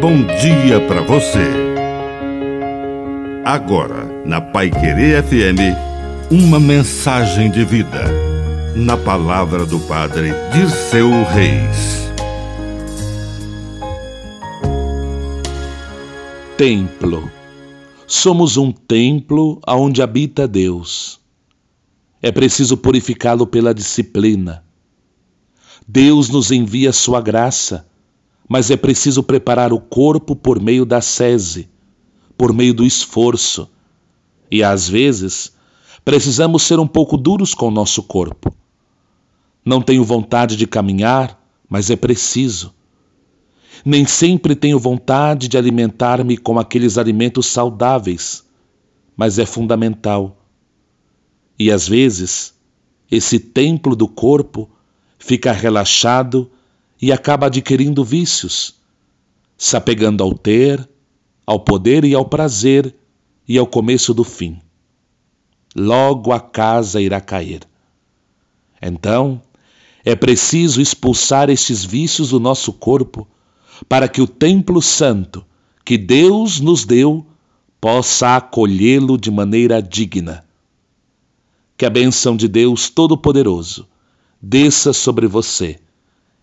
bom dia para você. Agora, na Pai Querer FM, uma mensagem de vida. Na palavra do Padre Dirceu Reis. Templo. Somos um templo onde habita Deus. É preciso purificá-lo pela disciplina. Deus nos envia sua graça mas é preciso preparar o corpo por meio da sese, por meio do esforço. E às vezes, precisamos ser um pouco duros com o nosso corpo. Não tenho vontade de caminhar, mas é preciso. Nem sempre tenho vontade de alimentar-me com aqueles alimentos saudáveis, mas é fundamental. E às vezes, esse templo do corpo fica relaxado e acaba adquirindo vícios, se apegando ao ter, ao poder e ao prazer e ao começo do fim. Logo a casa irá cair. Então, é preciso expulsar estes vícios do nosso corpo para que o templo santo que Deus nos deu possa acolhê-lo de maneira digna. Que a bênção de Deus Todo-Poderoso desça sobre você